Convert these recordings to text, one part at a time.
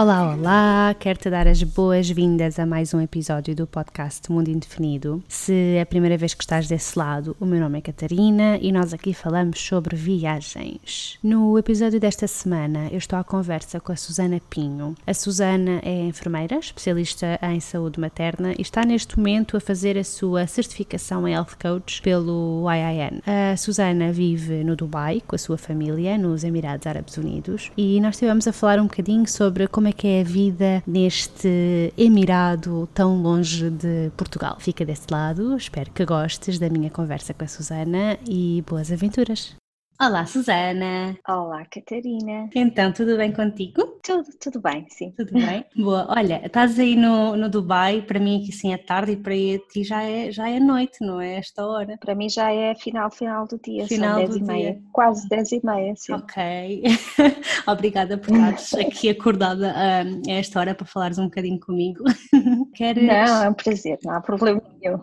Olá, olá! Quero-te dar as boas-vindas a mais um episódio do podcast Mundo Indefinido. Se é a primeira vez que estás desse lado, o meu nome é Catarina e nós aqui falamos sobre viagens. No episódio desta semana, eu estou à conversa com a Susana Pinho. A Susana é enfermeira, especialista em saúde materna e está neste momento a fazer a sua certificação em Health Coach pelo IIN. A Susana vive no Dubai com a sua família, nos Emirados Árabes Unidos, e nós estivemos a falar um bocadinho sobre como como é que é a vida neste Emirado tão longe de Portugal. Fica desse lado, espero que gostes da minha conversa com a Susana e boas aventuras! Olá, Susana. Olá, Catarina. Então, tudo bem contigo? Tudo, tudo bem, sim. Tudo bem? Boa. Olha, estás aí no, no Dubai, para mim aqui sim é tarde e para ti já é, já é noite, não é esta hora? Para mim já é final, final do dia, final são 10 e meia, dia. quase 10 e meia, sim. Ok. Obrigada por estares aqui acordada a esta hora para falares um bocadinho comigo. Queres... Não, é um prazer, não há problema nenhum.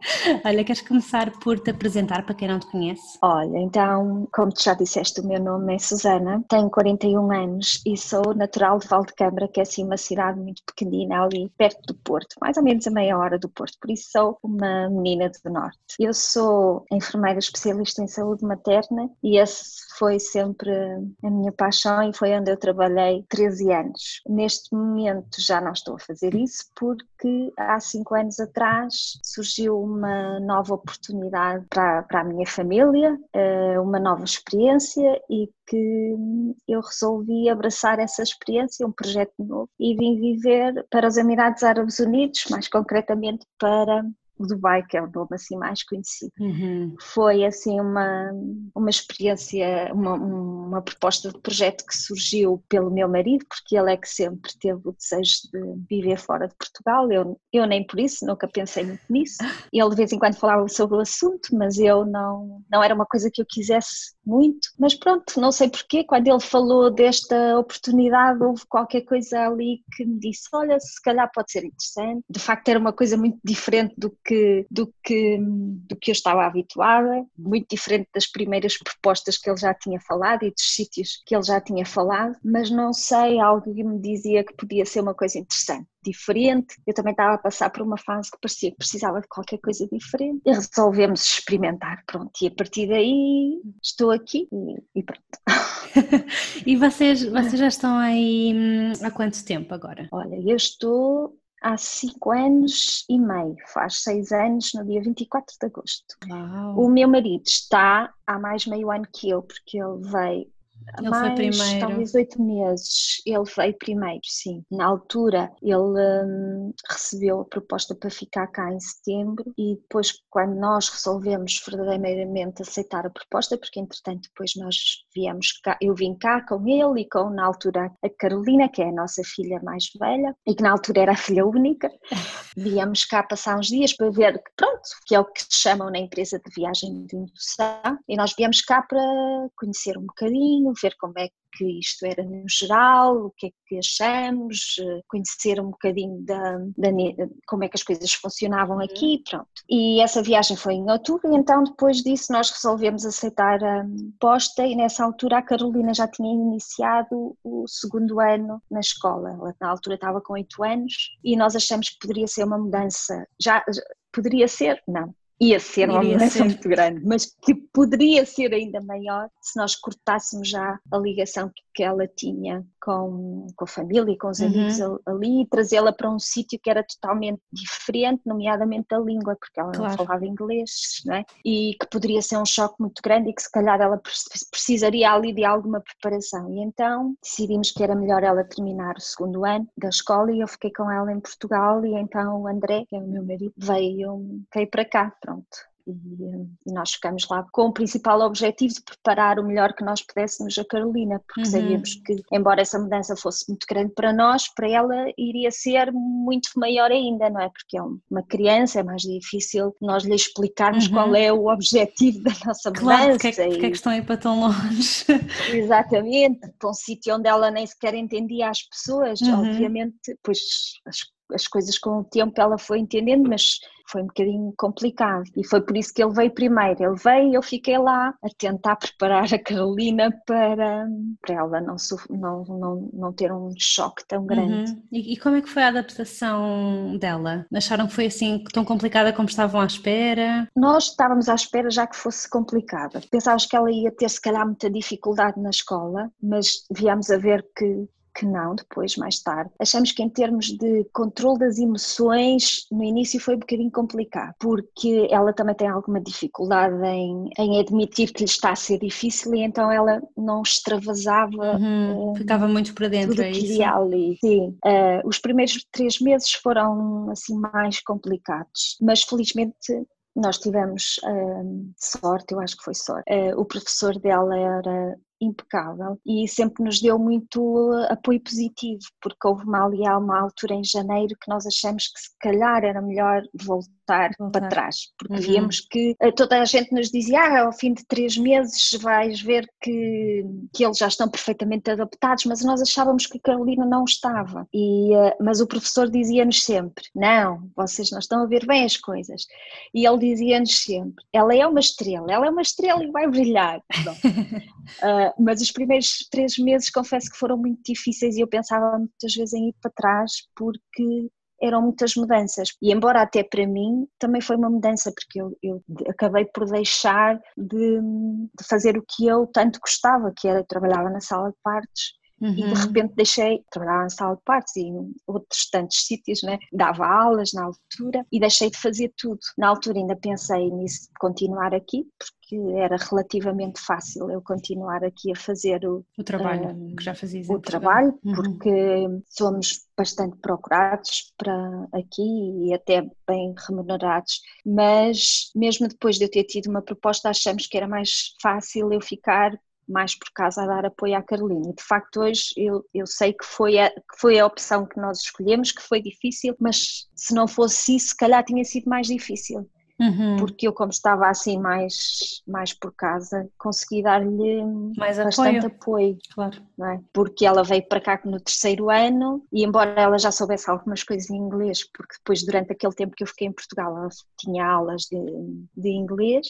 Olha, queres começar por te apresentar para quem não te conhece? Olha, então, como tu já disseste, o meu nome é Susana, tenho 41 anos e sou natural de Valdecâmara, que é assim uma cidade muito pequenina ali perto do Porto, mais ou menos a meia hora do Porto, por isso sou uma menina do Norte. Eu sou enfermeira especialista em saúde materna e esse foi sempre a minha paixão e foi onde eu trabalhei 13 anos. Neste momento já não estou a fazer isso porque há 5 anos atrás surgiu uma nova oportunidade para, para a minha família, eh, uma nova experiência e que eu resolvi abraçar essa experiência, um projeto novo, e vim viver para os Emirados Árabes Unidos, mais concretamente para Dubai, que é o nome assim mais conhecido. Uhum. Foi assim uma, uma experiência, uma, uma proposta de projeto que surgiu pelo meu marido, porque ele é que sempre teve o desejo de viver fora de Portugal, eu, eu nem por isso, nunca pensei muito nisso. Ele de vez em quando falava sobre o assunto, mas eu não, não era uma coisa que eu quisesse muito, mas pronto, não sei porquê, quando ele falou desta oportunidade houve qualquer coisa ali que me disse, olha, se calhar pode ser interessante, de facto era uma coisa muito diferente do que, do que, do que eu estava habituada, muito diferente das primeiras propostas que ele já tinha falado e dos sítios que ele já tinha falado, mas não sei, algo que me dizia que podia ser uma coisa interessante diferente. Eu também estava a passar por uma fase que parecia que precisava de qualquer coisa diferente e resolvemos experimentar. Pronto, e a partir daí estou aqui e, e pronto. e vocês, vocês já estão aí hum, há quanto tempo agora? Olha, eu estou há cinco anos e meio, faz seis anos no dia 24 de agosto. Uau. O meu marido está há mais meio ano que eu, porque ele veio ele mais, foi primeiro. talvez oito meses. Ele veio primeiro, sim. Na altura, ele hum, recebeu a proposta para ficar cá em setembro e depois, quando nós resolvemos verdadeiramente aceitar a proposta, porque entretanto depois nós viemos cá, eu vim cá com ele e com, na altura, a Carolina, que é a nossa filha mais velha e que na altura era a filha única, viemos cá passar uns dias para ver, pronto, que é o que chamam na empresa de viagem de indução e nós viemos cá para conhecer um bocadinho, ver como é que isto era no geral, o que é que achamos, eh, conhecer um bocadinho da, da como é que as coisas funcionavam uhum. aqui, pronto. E essa viagem foi em outubro, então depois disso nós resolvemos aceitar a posta e nessa altura a Carolina já tinha iniciado o segundo ano na escola, ela na altura estava com oito anos e nós achamos que poderia ser uma mudança, já poderia ser, não, ia ser uma mudança muito grande, mas que poderia ser ainda maior se nós cortássemos já a ligação que ela tinha com, com a família e com os uhum. amigos ali e trazê-la para um sítio que era totalmente diferente, nomeadamente a língua, porque ela claro. não falava inglês, não é? E que poderia ser um choque muito grande e que se calhar ela precisaria ali de alguma preparação. E então decidimos que era melhor ela terminar o segundo ano da escola e eu fiquei com ela em Portugal e então o André, que é o meu marido, veio, veio para cá, pronto e, nós ficamos lá com o principal objetivo de preparar o melhor que nós pudéssemos a Carolina, porque uhum. sabíamos que, embora essa mudança fosse muito grande para nós, para ela iria ser muito maior ainda, não é? Porque é uma criança, é mais difícil nós lhe explicarmos uhum. qual é o objetivo da nossa claro, mudança. Porque é, porque é que estão aí para tão longe? Exatamente, para um sítio onde ela nem sequer entendia as pessoas, uhum. obviamente, pois as as coisas com o tempo ela foi entendendo, mas foi um bocadinho complicado e foi por isso que ele veio primeiro. Ele veio e eu fiquei lá a tentar preparar a Carolina para, para ela não, não, não, não ter um choque tão grande. Uhum. E, e, como é que foi a adaptação dela? Acharam que foi assim tão complicada como estavam à espera? Nós estávamos à espera já que fosse complicada. Pensávamos que ela ia ter se calhar muita dificuldade na escola, mas viemos a ver que que não depois, mais tarde. Achamos que em termos de controle das emoções, no início foi um bocadinho complicado, porque ela também tem alguma dificuldade em, em admitir que lhe está a ser difícil e então ela não extravasava. Uhum, uh, ficava muito para dentro, tudo é que isso? Ali. Sim, uh, os primeiros três meses foram assim mais complicados, mas felizmente nós tivemos uh, sorte, eu acho que foi sorte. Uh, o professor dela era impecável e sempre nos deu muito apoio positivo, porque houve uma, ali uma altura em janeiro que nós achamos que se calhar era melhor voltar, voltar. para trás, porque uhum. víamos que eh, toda a gente nos dizia, ah, ao fim de três meses vais ver que, que eles já estão perfeitamente adaptados, mas nós achávamos que a Carolina não estava, e, eh, mas o professor dizia-nos sempre, não, vocês não estão a ver bem as coisas, e ele dizia-nos sempre, ela é uma estrela, ela é uma estrela e vai brilhar. uh, mas os primeiros três meses confesso que foram muito difíceis e eu pensava muitas vezes em ir para trás porque eram muitas mudanças. E embora até para mim também foi uma mudança, porque eu, eu acabei por deixar de, de, fazer o que eu tanto gostava, que era trabalhava na sala de partos Uhum. E de uhum. repente deixei, trabalhar na sala de partos e em outros tantos sítios, né? dava aulas na altura e deixei de fazer tudo. Na altura ainda pensei nisso de continuar aqui, porque era relativamente fácil eu continuar aqui a fazer o, o trabalho um, que já fazias. O trabalho, uhum. porque somos bastante procurados para aqui e até bem remunerados, mas mesmo depois de eu ter tido uma proposta, achamos que era mais fácil eu ficar mais por causa a dar apoio à Carolina. E de facto hoje eu, eu sei que foi, a, que foi a opção que nós escolhemos, que foi difícil, mas se não fosse isso, se calhar tinha sido mais difícil. Uhum. Porque eu, como estava assim mais, mais por casa, consegui dar-lhe bastante apoio. Claro. É? Porque ela veio para cá no terceiro ano e, embora ela já soubesse algumas coisas em inglês, porque depois, durante aquele tempo que eu fiquei em Portugal, ela tinha aulas de, de inglês,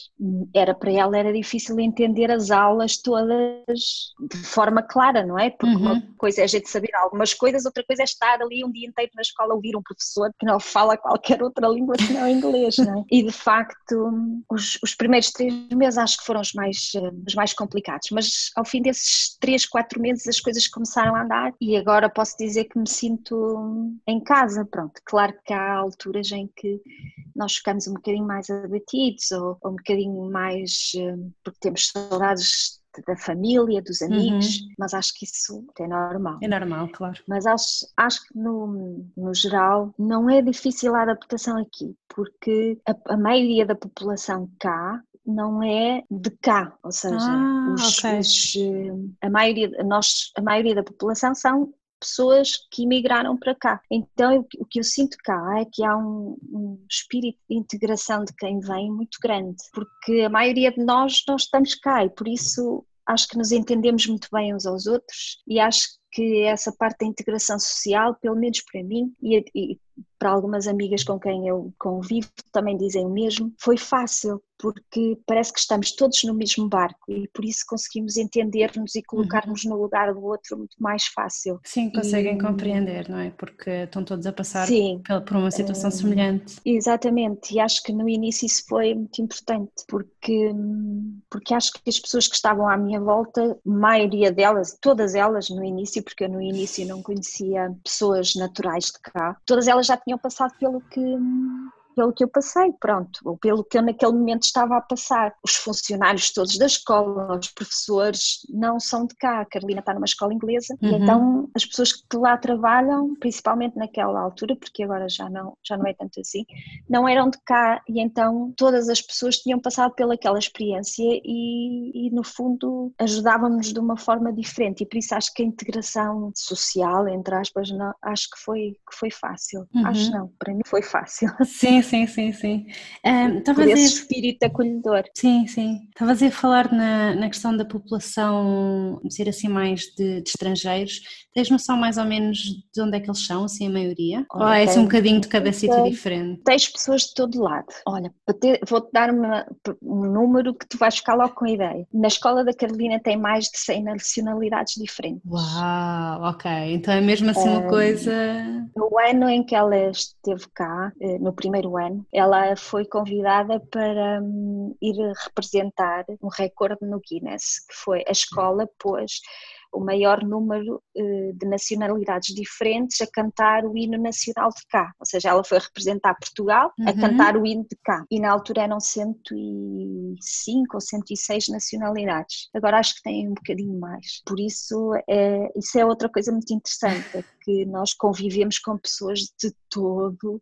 era para ela era difícil entender as aulas todas de forma clara, não é? Porque uhum. uma coisa é a gente saber algumas coisas, outra coisa é estar ali um dia inteiro na escola a ouvir um professor que não fala qualquer outra língua senão inglês, não é? E de facto, os, os, primeiros três meses acho que foram os mais, os mais complicados, mas ao fim desses três, quatro meses as coisas começaram a andar e agora posso dizer que me sinto em casa. Pronto, claro que há alturas em que nós ficamos um bocadinho mais abatidos ou, ou um bocadinho mais, eh, porque temos saudades da família, dos amigos, uhum. mas acho que isso é normal. É normal, claro. Mas acho, acho que no, no geral não é difícil a adaptação aqui, porque a, a maioria da população cá não é de cá, ou seja, ah, os, okay. os, eh, a, maioria, nós, a maioria da população são pessoas que emigraram para cá. Então, o que eu sinto cá é que há um, um, espírito de integração de quem vem muito grande, porque a maioria de nós não estamos cá e por isso acho que nos entendemos muito bem uns aos outros e acho que essa parte da integração social, pelo menos para mim e, e para algumas amigas com quem eu convivo, também dizem o mesmo, foi fácil, porque parece que estamos todos no mesmo barco e por isso conseguimos entender-nos e colocar-nos uhum. no lugar do outro muito mais fácil. Sim, conseguem e... compreender, não é? Porque estão todos a passar Sim, por uma situação semelhante. Exatamente, e acho que no início isso foi muito importante, porque, porque acho que as pessoas que estavam à minha volta, a maioria delas, todas elas no início, porque eu no início não conhecia pessoas naturais de cá, todas elas já tinham passado pelo que pelo que eu passei, pronto, ou pelo que eu naquele momento estava a passar. Os funcionários todos da escola, os professores, não são de cá. A Carolina está numa escola inglesa uhum. e então as pessoas que lá trabalham, principalmente naquela altura, porque agora já não, já não é tanto assim, não eram de cá e então todas as pessoas tinham passado pelaquela experiência e, e no fundo ajudavam-nos de uma forma diferente e por isso acho que a integração social, entre aspas, não, acho que foi, que foi fácil. Uhum. Acho não, para mim foi fácil. Sim, sim, sim, sim. Um, Por esse dizer... espírito acolhedor. Sim, sim. Estavas a falar na, na questão da população ser assim mais de, de, estrangeiros. Tens noção mais ou menos de onde é que eles são, assim a maioria? Olha, ou é assim um bocadinho de cada sítio diferente? Tens pessoas de todo lado. Olha, vou-te dar uma, um número que tu vais ficar logo com a ideia. Na escola da Carolina tem mais de 100 nacionalidades diferentes. Uau, ok. Então é mesmo assim uma um, coisa... No ano em que ela esteve cá, eh, no primeiro ano, ela foi convidada para um, ir representar um recorde no Guinness, que foi a escola pôs o maior número eh, de nacionalidades diferentes a cantar o hino nacional de cá, ou seja, ela foi representar Portugal a uhum. cantar o hino de cá e na altura eram 105 ou 106 nacionalidades, agora acho que tem um bocadinho mais, por isso é, isso é outra coisa muito interessante, é que nós convivemos com pessoas de todo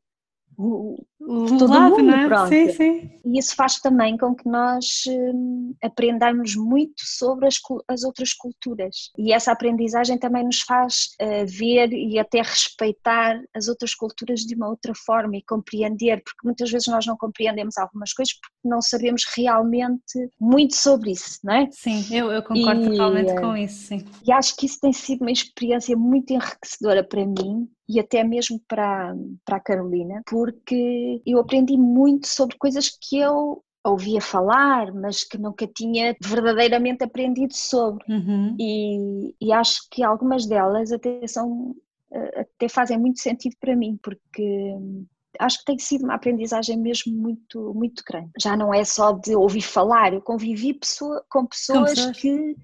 o, todo lado, mundo, é? pronto. Sim, sim. E isso faz também com que nós hum, aprendamos muito sobre as, as, outras culturas. E essa aprendizagem também nos faz uh, ver e até respeitar as outras culturas de uma outra forma e compreender, porque muitas vezes nós não compreendemos algumas coisas porque não sabemos realmente muito sobre isso, não é? Sim, eu, eu concordo e, totalmente com eh, isso, sim. E acho que isso tem sido uma experiência muito enriquecedora para mim e até mesmo para, para a Carolina, porque eu aprendi muito sobre coisas que eu ouvia falar, mas que nunca tinha verdadeiramente aprendido sobre. Uhum. E, e, acho que algumas delas até são até fazem muito sentido para mim, porque acho que tem sido uma aprendizagem mesmo muito, muito grande. Já não é só de ouvir falar, eu convivi pessoa, com pessoas, com pessoas. que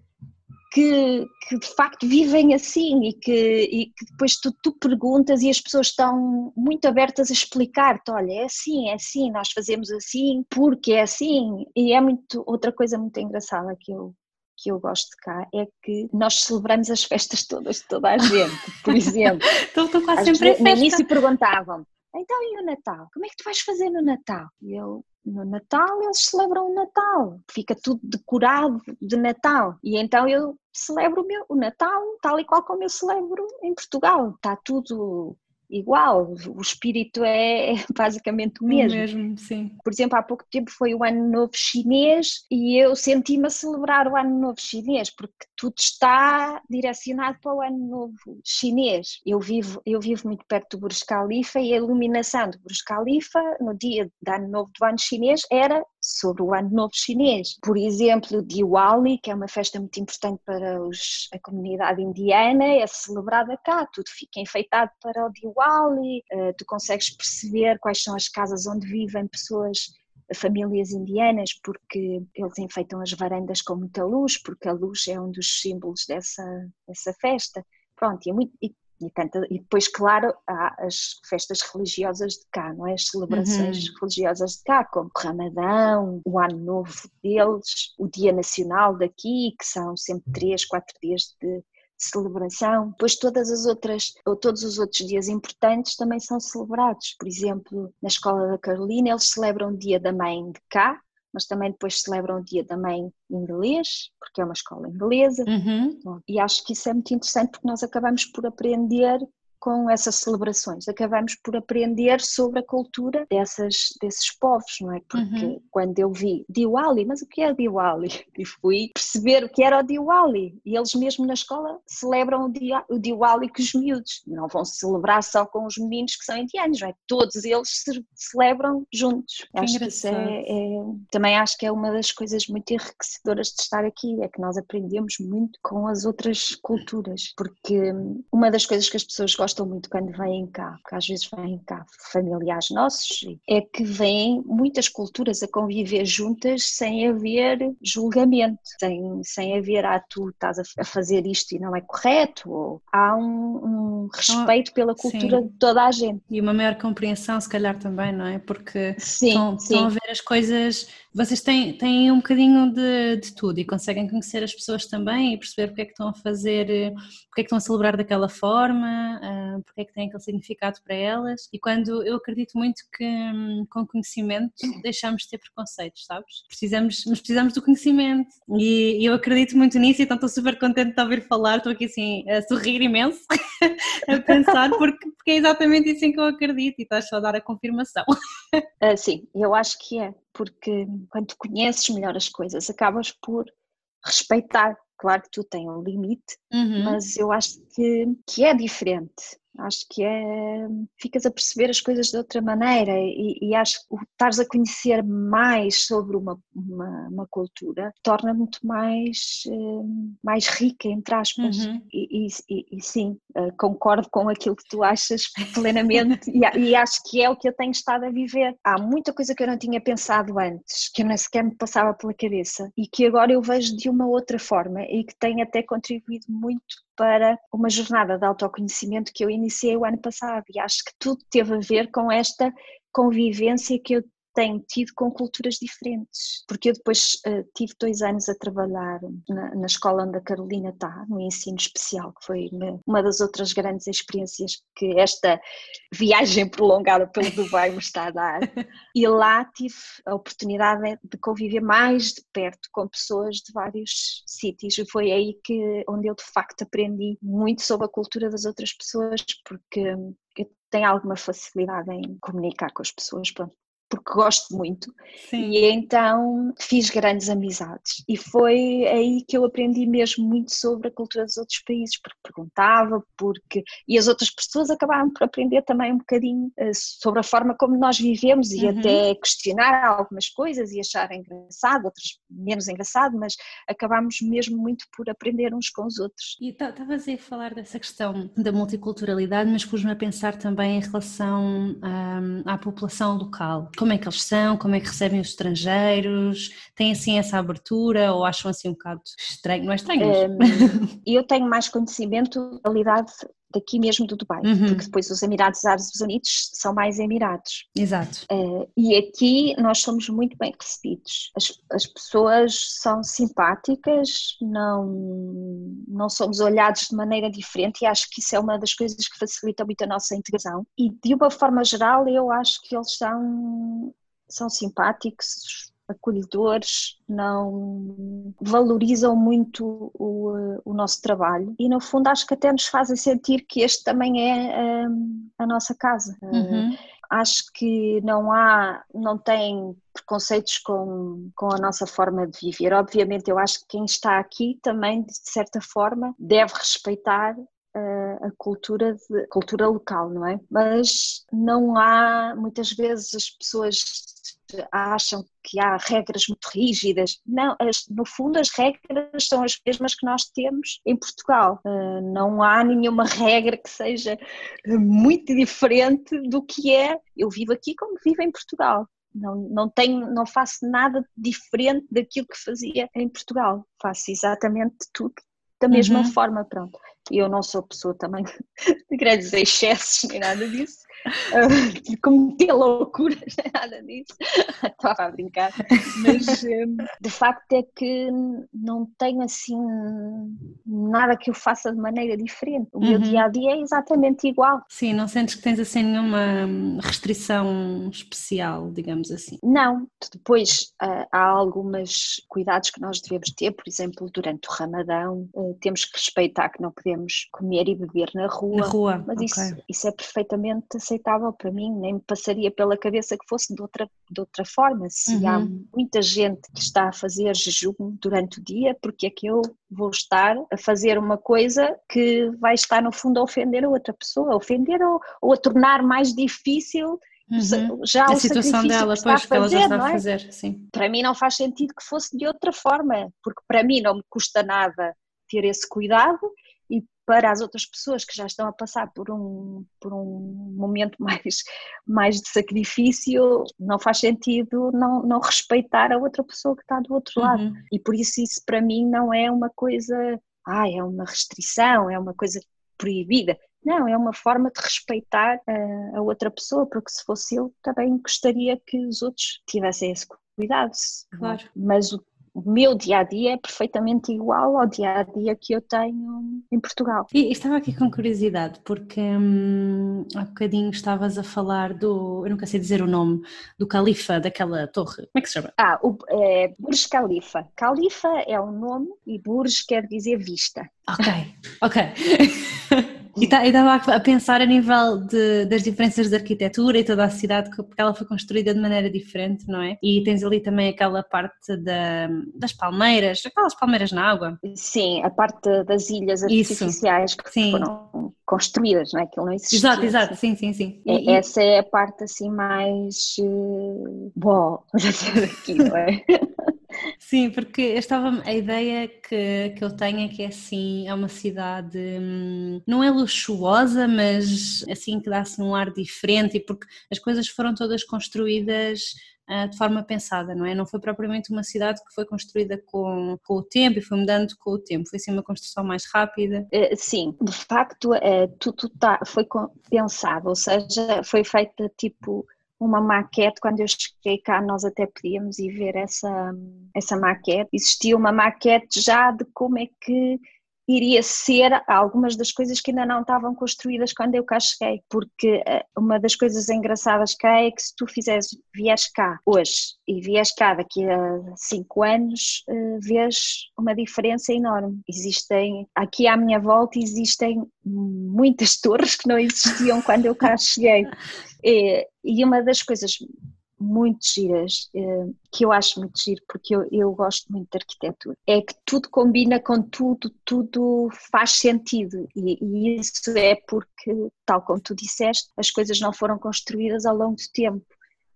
que, que, de facto vivem assim e que, e que depois tu, tu, perguntas e as pessoas estão muito abertas a explicar-te, olha, é assim, é assim, nós fazemos assim, porque é assim, e é muito, outra coisa muito engraçada que eu, que eu gosto de cá é que nós celebramos as festas todas de toda a gente, por exemplo. Estou quase sempre vezes, No início perguntavam, então e o Natal? Como é que tu vais fazer no Natal? E eu, no Natal eles celebram o Natal, fica tudo decorado de Natal. E então eu celebro o, meu, o Natal tal e qual como eu celebro em Portugal. Está tudo igual, o espírito é, é basicamente o mesmo. O mesmo, sim. Por exemplo, há pouco tempo foi o Ano Novo Chinês e eu senti-me a celebrar o Ano Novo Chinês, porque tudo está direcionado para o Ano Novo Chinês. Eu vivo, eu vivo muito perto do Burj Khalifa e a iluminação do Burj Khalifa no dia do Ano Novo do Ano Chinês era sobre o Ano Novo Chinês. Por exemplo, Diwali, que é uma festa muito importante para os, a comunidade indiana, é celebrada cá, tudo fica enfeitado para o Diwali uh, tu consegues perceber quais são as casas onde vivem pessoas famílias indianas porque eles enfeitam as varandas com muita luz, porque a luz é um dos símbolos dessa, dessa festa. Pronto, e, é muito, e, e, tanto, e depois, claro, há as festas religiosas de cá, não é? As celebrações uhum. religiosas de cá, como o Ramadão, o Ano Novo deles, o Dia Nacional daqui, que são sempre três, quatro dias de celebração, pois todas as outras, ou todos os outros dias importantes também são celebrados. Por exemplo, na Escola da Carolina eles celebram o Dia da Mãe de cá, mas também depois celebram o Dia da Mãe inglês, porque é uma escola inglesa. Uhum. E acho que isso é muito interessante porque nós acabamos por aprender com essas celebrações. Acabamos por aprender sobre a cultura dessas, desses povos, não é? Porque uhum. quando eu vi Diwali, mas o que é Diwali? E fui perceber o que era o Diwali. E eles mesmo na escola celebram o, dia, o Diwali com os miúdos. Não vão celebrar só com os meninos que são indianos, não é? Todos eles se celebram juntos. Que acho que isso é, é, também acho que é uma das coisas muito enriquecedoras de estar aqui, é que nós aprendemos muito com as outras culturas. Porque uma das coisas que as pessoas gostam gostam muito quando vêm cá, porque às vezes vêm cá familiares nossos, é que vêm muitas culturas a conviver juntas sem haver julgamento, sem, sem haver, ah, tu estás a fazer isto e não é correto, ou há um, um respeito pela cultura sim. de toda a gente. E uma maior compreensão, se calhar também, não é? Porque sim, estão, sim. estão a ver as coisas Vocês têm, têm um bocadinho de, de tudo e conseguem conhecer as pessoas também e perceber porque é que estão a fazer, porque é que estão a celebrar daquela forma, uh, porque é que tem aquele significado para elas. E quando eu acredito muito que hum, com conhecimento deixamos de ter preconceitos, sabes? Precisamos, mas precisamos do conhecimento e, e eu acredito muito nisso, então estou super contente de ouvir falar, estou aqui assim a sorrir imenso, a pensar, porque, porque é exatamente isso em que eu acredito e estás só a dar a confirmação. Uh, sim, eu acho que é, porque quando conheces melhor as coisas, acabas por respeitar. Claro que tu tens um limite, uhum. mas eu acho que, que é diferente acho que é ficas a perceber as coisas de outra maneira e, e acho que estares a conhecer mais sobre uma, uma, uma cultura torna muito mais uh, mais rica entre aspas uhum. e, e, e, sim uh, concordo com aquilo que tu achas plenamente e, acho que é o que eu tenho estado a viver há muita coisa que eu não tinha pensado antes que eu nem sequer me passava pela cabeça e que agora eu vejo de uma outra forma e que tem até contribuído muito para uma jornada de autoconhecimento que eu iniciei o ano passado. E acho que tudo teve a ver com esta convivência que eu tenho tido com culturas diferentes, porque eu depois uh, tive dois anos a trabalhar na, na, escola onde a Carolina está, no ensino especial, que foi uma, uma, das outras grandes experiências que esta viagem prolongada pelo Dubai me está a dar. E lá tive a oportunidade de conviver mais de perto com pessoas de vários sítios e foi aí que onde eu de facto aprendi muito sobre a cultura das outras pessoas, porque eu tenho alguma facilidade em comunicar com as pessoas, pronto, porque gosto muito. Sim. E então fiz grandes amizades. E foi aí que eu aprendi mesmo muito sobre a cultura dos outros países, porque perguntava, porque. E as outras pessoas acabaram por aprender também um bocadinho uh, sobre a forma como nós vivemos e uhum. até questionar algumas coisas e achar engraçado, outras menos engraçado, mas acabámos mesmo muito por aprender uns com os outros. E estavas a falar dessa questão da multiculturalidade, mas pus-me a pensar também em relação um, à população local como é que eles são, como é que recebem os estrangeiros, têm assim essa abertura ou acham assim um bocado estranho, não é estranho? Um, eu tenho mais conhecimento da realidade daqui mesmo do Dubai, uhum. porque depois os Emirados Árabes Unidos são mais Emirados. Exato. Uh, e aqui nós somos muito bem recebidos. As, as pessoas são simpáticas, não, não somos olhados de maneira diferente e acho que isso é uma das coisas que facilita muito a nossa integração. E de uma forma geral eu acho que eles são, são simpáticos, acolhedores, não valorizam muito o, o, nosso trabalho e no fundo acho que até nos fazem sentir que este também é um, a nossa casa. Uhum. Acho que não há, não tem preconceitos com, com a nossa forma de viver. Obviamente eu acho que quem está aqui também de certa forma deve respeitar a cultura, de, cultura local, não é? Mas não há, muitas vezes as pessoas acham que há regras muito rígidas. Não, as, no fundo as regras são as mesmas que nós temos em Portugal. Uh, não há nenhuma regra que seja muito diferente do que é eu vivo aqui como vivo em Portugal. Não, não, tenho, não faço nada diferente daquilo que fazia em Portugal. Faço exatamente tudo da mesma uhum. forma, pronto. Eu não sou pessoa também de grandes excessos nem nada disso, uh, cometer loucuras, nada disso, estava a brincar, mas um, de facto é que não tenho assim nada que eu faça de maneira diferente. O uhum. meu dia a dia é exatamente igual. Sim, não sentes que tens assim nenhuma restrição especial, digamos assim? Não, depois uh, há alguns cuidados que nós devemos ter, por exemplo, durante o Ramadão, uh, temos que respeitar que não podemos comer e beber na rua. Na rua, mas okay. isso, isso é perfeitamente aceitável para mim, nem me passaria pela cabeça que fosse de outra, de outra forma. Se uhum. há muita gente que está a fazer jejum durante o dia, porque é que eu vou estar a fazer uma coisa que vai estar no fundo a ofender a outra pessoa, a ofender ou, ou a tornar mais difícil Uhum. Já a situação dela, pois, que ela já está a é? fazer, sim. Para mim não faz sentido que fosse de outra forma, porque para mim não me custa nada ter esse cuidado para as outras pessoas que já estão a passar por um, por um momento mais, mais de sacrifício, não faz sentido não, não respeitar a outra pessoa que está do outro uhum. lado. E por isso isso para mim não é uma coisa, ah, é uma restrição, é uma coisa proibida. Não, é uma forma de respeitar a, a outra pessoa, porque se fosse eu também gostaria que os outros tivessem esse cuidado. Claro. Mas o o meu dia a dia é perfeitamente igual ao dia a dia que eu tenho em Portugal. E estava aqui com curiosidade, porque hum, há bocadinho estavas a falar do, eu nunca sei dizer o nome, do Califa, daquela torre. Como é que se chama? Ah, o é, Burj Khalifa. Khalifa é o nome e Burj quer dizer vista. Ok, ok. E tá, estava a pensar a nível de, das diferenças de arquitetura e toda a cidade, porque ela foi construída de maneira diferente, não é? E tens ali também aquela parte da, das palmeiras, aquelas palmeiras na água. Sim, a parte das ilhas artificiais Isso. que Sim. foram construídas, não é? Aquilo não existia. Exato, exato, sim, sim, sim. É, e, essa é a parte assim mais uh, bom, aqui, não é? Sim, porque eu estava a ideia que, que eu tenho é que é assim, é uma cidade hum, não é luxuosa, mas assim que dá assim um ar diferente e porque as coisas foram todas construídas uh, de forma pensada, não é? Não foi propriamente uma cidade que foi construída com, com o tempo e foi mudando com o tempo, foi assim uma construção mais rápida. Uh, sim, de facto uh, tudo tá, foi pensado, ou seja, foi feita tipo uma maquete, quando eu cheguei cá nós até podíamos ir ver essa, essa maquete, existia uma maquete já de como é que iria ser algumas das coisas que ainda não estavam construídas quando eu cá cheguei, porque eh, uma das coisas engraçadas cá é que se tu fizeres, vieres cá hoje e vieres cá daqui a cinco anos, eh, vês uma diferença enorme. Existem, aqui à minha volta existem muitas torres que não existiam quando eu cá cheguei. E uma das coisas muito giras, eh, que eu acho muito giro, porque eu, eu gosto muito de arquitetura, é que tudo combina com tudo, tudo faz sentido e, e isso é porque, tal como tu disseste, as coisas não foram construídas ao longo do tempo.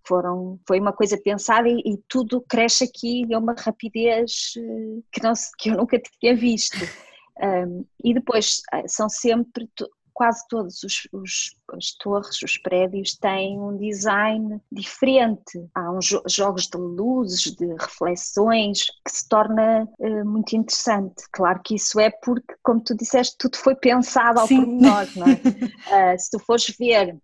Foram, foi uma coisa pensada e, e tudo cresce aqui a uma rapidez eh, que, não, que eu nunca tinha visto. Um, e depois eh, são sempre quase todos os, os, as torres, os prédios têm um design diferente. Há uns jogos de luzes, de reflexões, que se torna uh, muito interessante. Claro que isso é porque, como tu disseste, tudo foi pensado ao Sim. pormenor, não é? uh, se tu fores ver,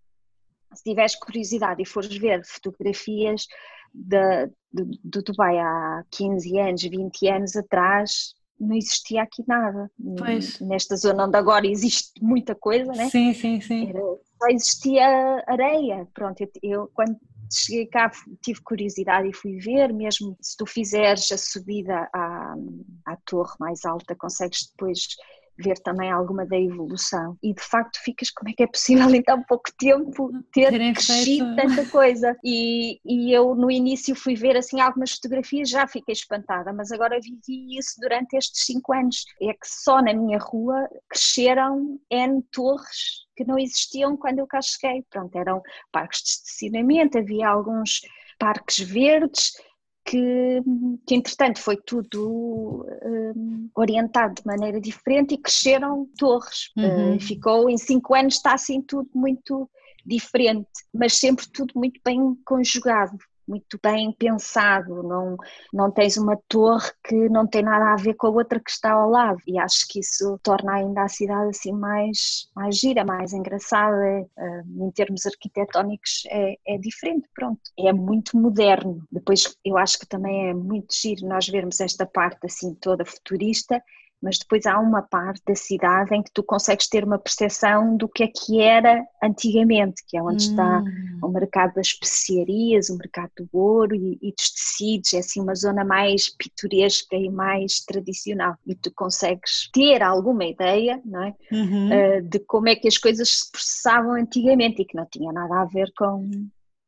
se tiveres curiosidade e fores ver fotografias de, de, do Dubai há 15 anos, 20 anos atrás, não existia aqui nada. Pois. Nesta zona onde agora existe muita coisa, né? Sim, sim, sim. Era, só existia areia. Pronto, eu, eu, quando cheguei cá tive curiosidade e fui ver, mesmo se tu fizeres a subida à, à torre mais alta, consegues depois ver também alguma da evolução. E de facto ficas, como é que é possível em tão pouco tempo ter Terem crescido feito... tanta coisa? E, e eu no início fui ver assim algumas fotografias, já fiquei espantada, mas agora vivi isso durante estes cinco anos. É que só na minha rua cresceram N torres que não existiam quando eu cá cheguei. Pronto, eram parques de estacionamento, havia alguns parques verdes, que, que entretanto foi tudo um, orientado de maneira diferente e cresceram torres. Uhum. Uh, ficou em cinco anos, está assim tudo muito diferente, mas sempre tudo muito bem conjugado muito bem pensado, não, não tens uma torre que não tem nada a ver com a outra que está ao lado. E acho que isso torna ainda a cidade assim mais, mais gira, mais engraçada, eh, em termos arquitetónicos é, é diferente, pronto, é muito moderno. Depois eu acho que também é muito giro nós vermos esta parte assim toda futurista mas depois há uma parte da cidade em que tu consegues ter uma percepção do que é que era antigamente, que é onde hum. está o mercado das especiarias, o mercado do ouro e, e, dos tecidos, é assim uma zona mais pitoresca e mais tradicional e tu consegues ter alguma ideia não é? Uhum. Uh, de como é que as coisas se processavam antigamente e que não tinha nada a ver com,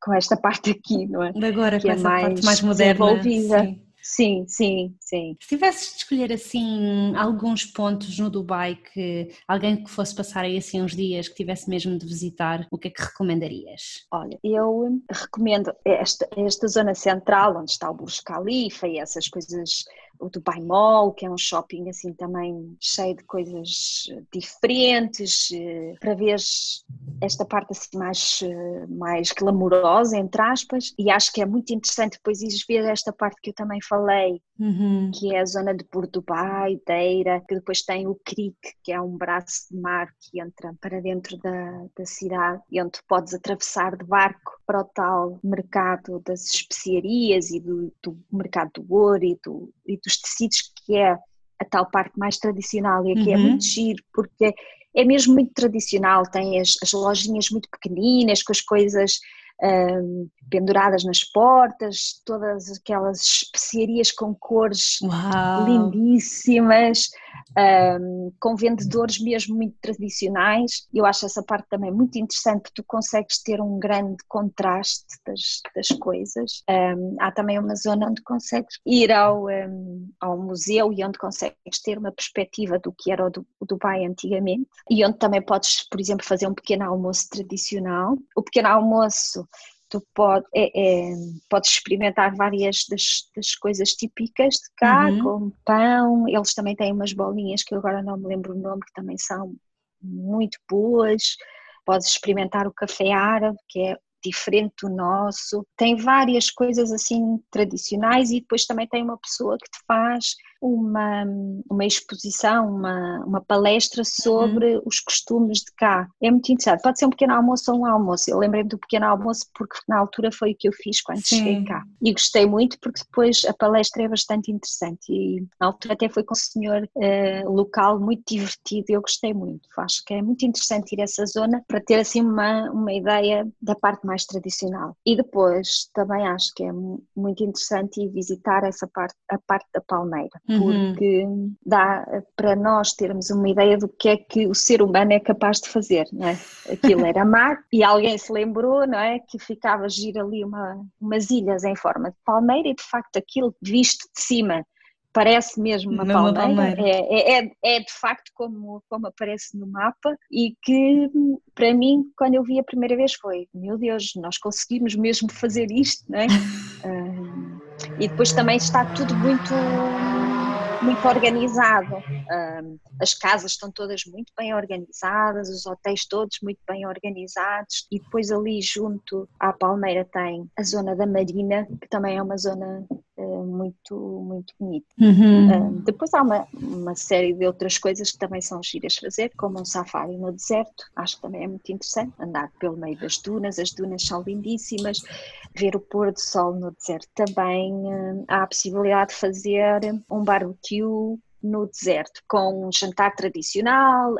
com esta parte aqui, não é? De agora, que com é essa mais, parte mais moderna. Sim. Sim, sim, sim. Se tivesses de escolher assim alguns pontos no Dubai que alguém que fosse passar aí assim uns dias que tivesse mesmo de visitar, o que é que recomendarias? Olha, eu recomendo esta, esta zona central onde está o Burj Khalifa e essas coisas o Dubai Mall, que é um shopping assim também cheio de coisas diferentes, eh, para ver esta parte assim mais, eh, mais glamourosa, entre aspas, e acho que é muito interessante depois ires ver esta parte que eu também falei, uhum. que é a zona de Porto Dubai, Deira, que depois tem o Creek, que é um braço de mar que entra para dentro da, da cidade e onde podes atravessar de barco para o tal mercado das especiarias e do, do mercado do ouro e, do, e dos tecidos, que é a tal parte mais tradicional e aqui é uhum. é muito giro porque é mesmo muito tradicional, tem as, as lojinhas muito pequeninas com as coisas um, penduradas nas portas, todas aquelas especiarias com cores Uau. lindíssimas, um, com vendedores mesmo muito tradicionais. Eu acho essa parte também muito interessante porque tu consegues ter um grande contraste das, das coisas. Um, há também uma zona onde consegues ir ao, ao museu e onde consegues ter uma perspectiva do que era o Dubai antigamente e onde também podes, por exemplo, fazer um pequeno almoço tradicional. O pequeno almoço tu pode, é, é, podes experimentar várias das, das, coisas típicas de cá, uhum. como pão, eles também têm umas bolinhas que eu agora não me lembro o nome, que também são muito boas, podes experimentar o café árabe, que é diferente do nosso, tem várias coisas assim tradicionais e depois também tem uma pessoa que te faz uma, uma exposição, uma, uma palestra sobre uhum. os costumes de cá. É muito interessante. Pode ser um pequeno almoço ou um almoço. Eu lembrei-me do pequeno almoço porque na altura foi o que eu fiz quando Sim. cheguei cá. E gostei muito porque depois a palestra é bastante interessante e na altura até foi com um senhor uh, local muito divertido eu gostei muito. Acho que é muito interessante ir a essa zona para ter assim uma, uma ideia da parte mais tradicional. E depois também acho que é muito interessante ir visitar essa parte, a parte da palmeira. Uhum Uhum. porque dá para nós termos uma ideia do que é que o ser humano é capaz de fazer, não é? Aquilo era mar e alguém se lembrou, não é? Que ficava a giro ali uma, umas ilhas em forma de palmeira e de facto aquilo visto de cima parece mesmo uma, palmeira, palmeira. É, é, é, é, de facto como, como aparece no mapa e que para mim quando eu vi a primeira vez foi, meu Deus, nós conseguimos mesmo fazer isto, não é? uh, e depois também está tudo muito muito organizado. as casas estão todas muito bem organizadas, os hotéis todos muito bem organizados e depois ali junto à Palmeira tem a zona da Marina, que também é uma zona muito, muito bonita. Uhum. depois há uma, uma série de outras coisas que também são giras fazer, como um safari no deserto, acho que também é muito interessante, andar pelo meio das dunas, as dunas são lindíssimas, ver o pôr do sol no deserto também, uh, há a possibilidade de fazer um barbecue no deserto, com um jantar tradicional,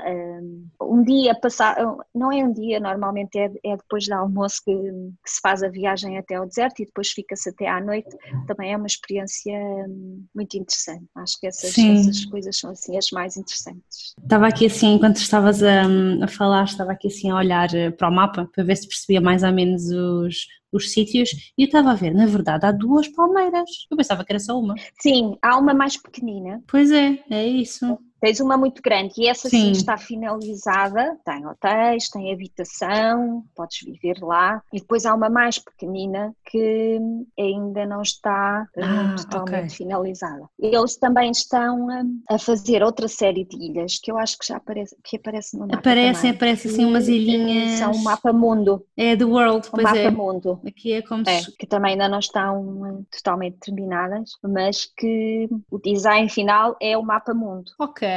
um dia passar, não é um dia, normalmente é, é depois do almoço que, que, se faz a viagem até ao deserto e depois fica-se até à noite, também é uma experiência hum, muito interessante, acho que essas, essas coisas são assim as mais interessantes. Estava aqui assim, enquanto estavas a, a falar, estava aqui assim a olhar eh, para o mapa para ver se percebia mais ou menos os, os sítios e eu estava a ver, na verdade, há duas palmeiras. Eu pensava que era só uma. Sim, há uma mais pequenina. Pois é, é isso. Tens uma muito grande e essa sim. sim. está finalizada, tem hotéis, tem habitação, podes viver lá. E depois há uma mais pequenina que ainda não está eh, ah, totalmente okay. finalizada. Eles também estão a, a, fazer outra série de ilhas que eu acho que já aparece, que aparece no mapa. Aparecem, aparecem assim umas ilhinhas. São um mapa mundo. É The World, pois um mapa é. mundo. Aqui é como é, se... Que também ainda não estão eh, totalmente terminadas, mas que o design final é o mapa mundo. Ok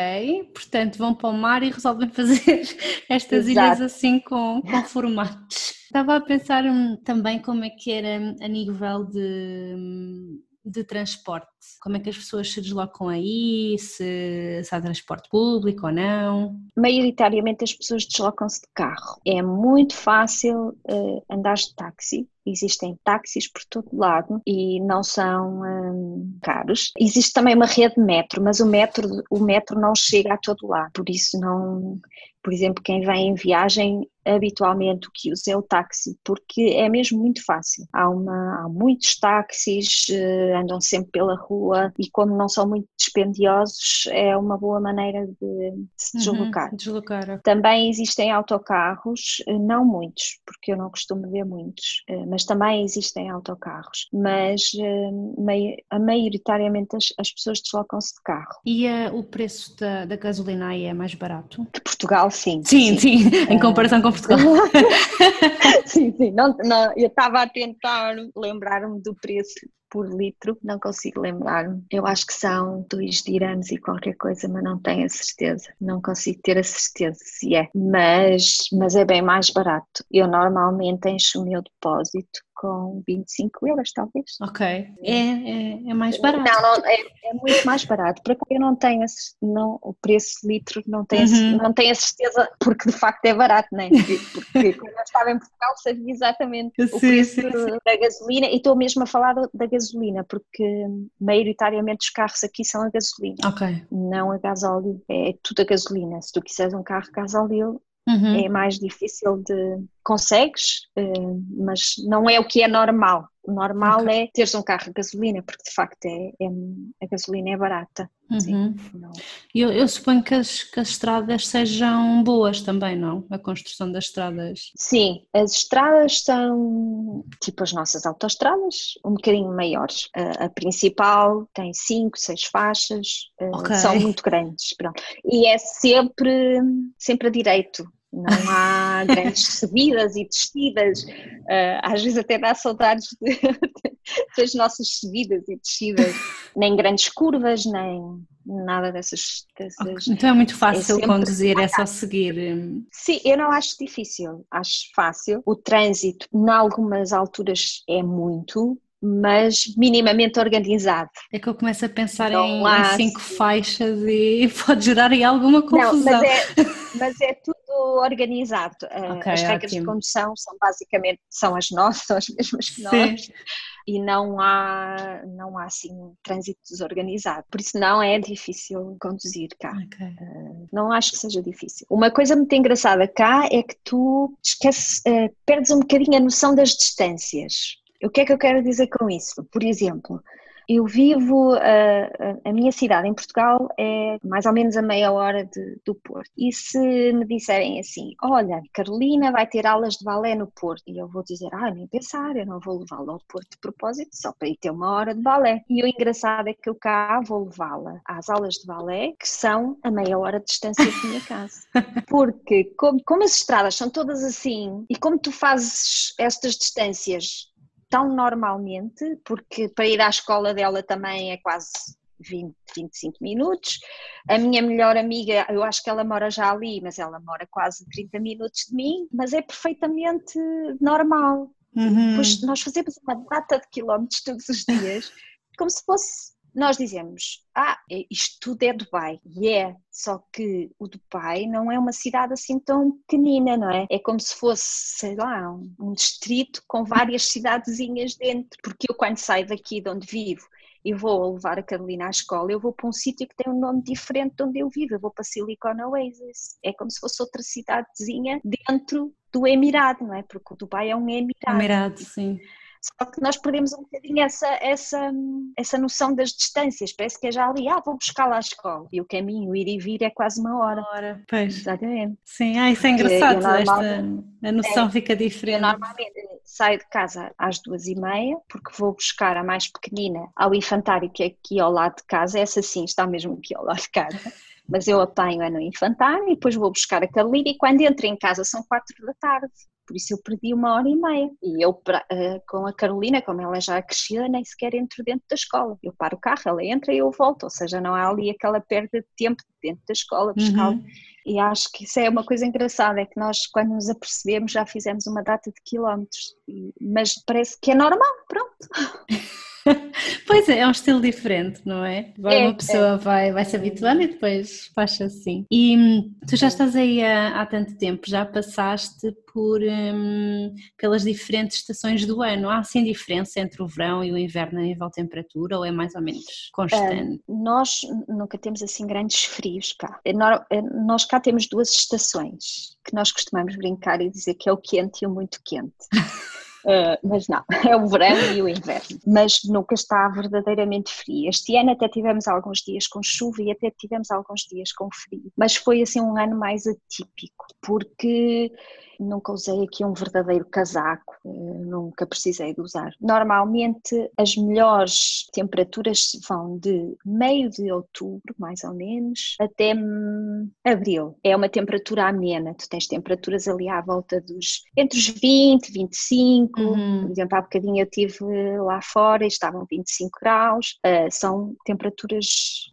portanto vão para o mar e resolvem fazer estas Exato. ilhas assim com, com formatos. Estava a pensar hum, também como é que era hum, a nível de, hum, de transporte, como é que as pessoas se deslocam aí, se, se há transporte público ou não? Maioritariamente as pessoas deslocam-se de carro. É muito fácil uh, andar de táxi, existem táxis por todo lado e não são hum, caros. Existe também uma rede de metro, mas o metro, o metro não chega a todo lado, por isso não por exemplo, quem vem em viagem habitualmente o que usa é o táxi, porque é mesmo muito fácil. Há, uma, há muitos táxis, eh, andam sempre pela rua e como não são muito dispendiosos, é uma boa maneira de, se uhum, deslocar. Uhum, deslocar. Também existem autocarros, eh, não muitos, porque eu não costumo ver muitos, eh, mas também existem autocarros, mas a maioritariamente as, as pessoas deslocam-se de carro. E uh, o preço da, da gasolina aí é mais barato? De Portugal, sim. Sim, sim, sim. em comparação com Portugal. sim, sim, não, não, eu estava a tentar lembrar-me do preço por litro, não consigo lembrar-me. Eu acho que são dois dirhams e qualquer coisa, mas não tenho a certeza. Não consigo ter a certeza se é. Mas, mas é bem mais barato. Eu normalmente encho o meu depósito com 25 euros, talvez. Ok. É, é, é mais barato. Não, não é, é, muito mais barato. Acaso eu não tenho não, o preço litro, não tenho, uhum. não tenho a certeza, porque de facto é barato, não é? Porque quando eu estava em Portugal sabia exatamente sim, o preço sim, sim. da gasolina e estou mesmo a falar da gasolina, porque maioritariamente os carros aqui são a gasolina. Ok. Não a gasóleo, é tudo a gasolina. Se tu quiseres um carro gasóleo, uhum. é mais difícil de consegues, eh, mas não é o que é normal. O normal okay. é teres um carro de gasolina, porque de facto é, é a gasolina é barata. Uhum. Sim, eu, eu, suponho que as, que as estradas sejam boas também, não? A construção das estradas. Sim, as estradas são tipo as nossas autoestradas, um bocadinho maiores. A, a principal tem cinco, seis faixas, eh, okay. são muito grandes. Pronto. E é sempre, sempre a direito não há grandes subidas e descidas, uh, às vezes até dá saudades de, das nossas subidas e descidas, nem grandes curvas, nem nada dessas. dessas então é muito fácil é conduzir, é só seguir. Sim, eu não acho difícil, acho fácil. O trânsito, em algumas alturas, é muito, mas minimamente organizado. É que eu começo a pensar em, em, cinco faixas e pode gerar aí alguma confusão. Não, mas, é, mas é tudo organizado. Eh, okay, as regras ótimo. de condução são basicamente são as nossas, são as mesmas que nós. Sim. E não há, não há assim trânsito desorganizado. Por isso não é difícil conduzir cá. Okay. Uh, não acho que seja difícil. Uma coisa muito engraçada cá é que tu esqueces, uh, perdes um bocadinho a noção das distâncias. O que é que eu quero dizer com isso? Por exemplo, eu vivo, uh, a minha cidade em Portugal é mais ou menos a meia hora de, do Porto. E se me disserem assim, olha, Carolina vai ter aulas de balé no Porto, e eu vou dizer, ah, nem pensar, eu não vou levá-la ao Porto de propósito, só para ir ter uma hora de balé. E o engraçado é que eu cá vou levá-la às aulas de balé, que são a meia hora de distância da minha casa. Porque como, como as estradas são todas assim, e como tu fazes estas distâncias tão normalmente, porque para ir à escola dela também é quase 20, 25 minutos. A minha melhor amiga, eu acho que ela mora já ali, mas ela mora quase 30 minutos de mim, mas é perfeitamente normal. Uhum. Pois nós fazemos uma data de quilómetros todos os dias, como se fosse nós dizemos, ah, é, isto tudo é Dubai, e é, só que o Dubai não é uma cidade assim tão pequenina, não é? É como se fosse, sei lá, um, um distrito com várias cidadezinhas dentro, porque eu quando saio daqui de onde vivo e vou levar a Carolina à escola, eu vou para um sítio que tem um nome diferente de onde eu vivo, eu vou para Silicon Oasis, é como se fosse outra cidadezinha dentro do Emirado, não é? Porque o Dubai é um Emirado. Emirado, sim. Só que nós perdemos um bocadinho essa, essa, essa noção das distâncias, parece que é já ali, ah, vou buscar lá a escola. E o caminho, ir e vir, é quase uma hora. Uma hora, pois. Exatamente. Sim, ah, isso é engraçado, esta, a noção é, fica diferente. Normalmente saio de casa às duas e meia, porque vou buscar a mais pequenina ao infantário, que é aqui ao lado de casa, essa sim está mesmo aqui ao lado de casa. Mas eu apanho-a no infantário e depois vou buscar a Carolina e quando entro em casa são quatro da tarde por isso eu perdi uma hora e meia. E eu, uh, com a Carolina, como ela já é crescida, nem sequer entro dentro da escola. Eu paro o carro, ela entra e eu volto, ou seja, não há ali aquela perda de tempo dentro da escola. Uhum. E acho que isso é uma coisa engraçada, é que nós, quando nos apercebemos, já fizemos uma data de quilómetros, mas parece que é normal, pronto. pois é, é um estilo diferente, não é? Agora é, uma pessoa é. vai, vai se habituando e depois faz assim. E hum, tu já estás aí há, há tanto tempo, já passaste por um, pelas diferentes estações do ano. Há assim diferença entre o verão e o inverno a nível de temperatura ou é mais ou menos constante? Um, nós nunca temos assim grandes frios cá. Eh, eh, nós cá temos duas estações que nós costumamos brincar e dizer que é o quente e o muito quente. Uh, mas não, é o verão e o inverno. Mas nunca está verdadeiramente frio. Este ano até tivemos alguns dias com chuva e até tivemos alguns dias com frio. Mas foi assim um ano mais atípico, porque nunca usei aqui um verdadeiro casaco, eh, nunca precisei de usar. Normalmente as melhores temperaturas vão de meio de outubro, mais ou menos, até hum, abril. É uma temperatura amena, tu tens temperaturas ali à volta dos entre os 20, 25, uhum. por exemplo, há bocadinho eu estive lá fora e estavam 25 graus, uh, são temperaturas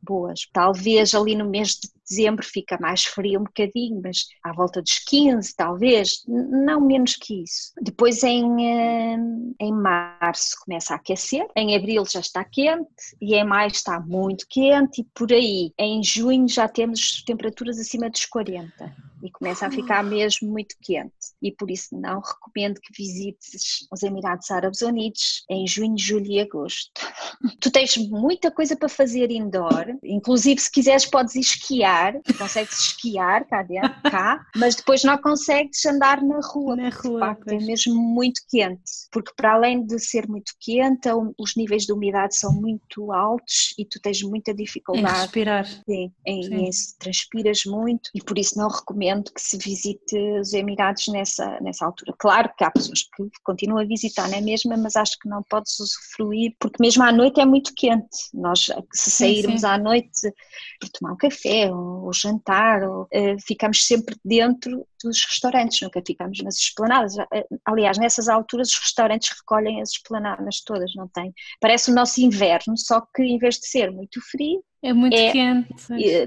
boas. Talvez ali no mês de dezembro fica mais frio um bocadinho, mas à volta dos 15 talvez, não menos que isso. Depois em, eh, em março começa a aquecer, em abril já está quente e em maio está muito quente e por aí. Em junho já temos temperaturas acima dos 40 e começa a ficar mesmo muito quente. E por isso não recomendo que visites os Emirados Árabes Unidos em junho, julho e agosto. Tu tens muita coisa para fazer indoor, inclusive se quiseres podes esquiar, consegues esquiar cá dentro, cá, mas depois não consegues andar na rua, na rua, de facto é mesmo muito quente, porque para além de ser muito quente, os níveis de umidade são muito altos e tu tens muita dificuldade em respirar. Sim, em, Sim. em transpiras muito e por isso não recomendo recomendo que se visite os Emirados nessa, nessa altura. Claro que há pessoas que continuam a visitar na é mesma, mas acho que não podes usufruir, porque mesmo à noite é muito quente. Nós, se sairmos sim, sim. à noite para tomar um café ou, ou jantar, ou, uh, ficamos sempre dentro dos restaurantes, nunca ficamos nas esplanadas. Eh, aliás, nessas alturas os restaurantes recolhem as esplanadas todas, não tem? Parece o nosso inverno, só que em vez de ser muito frio, é muito é, quente.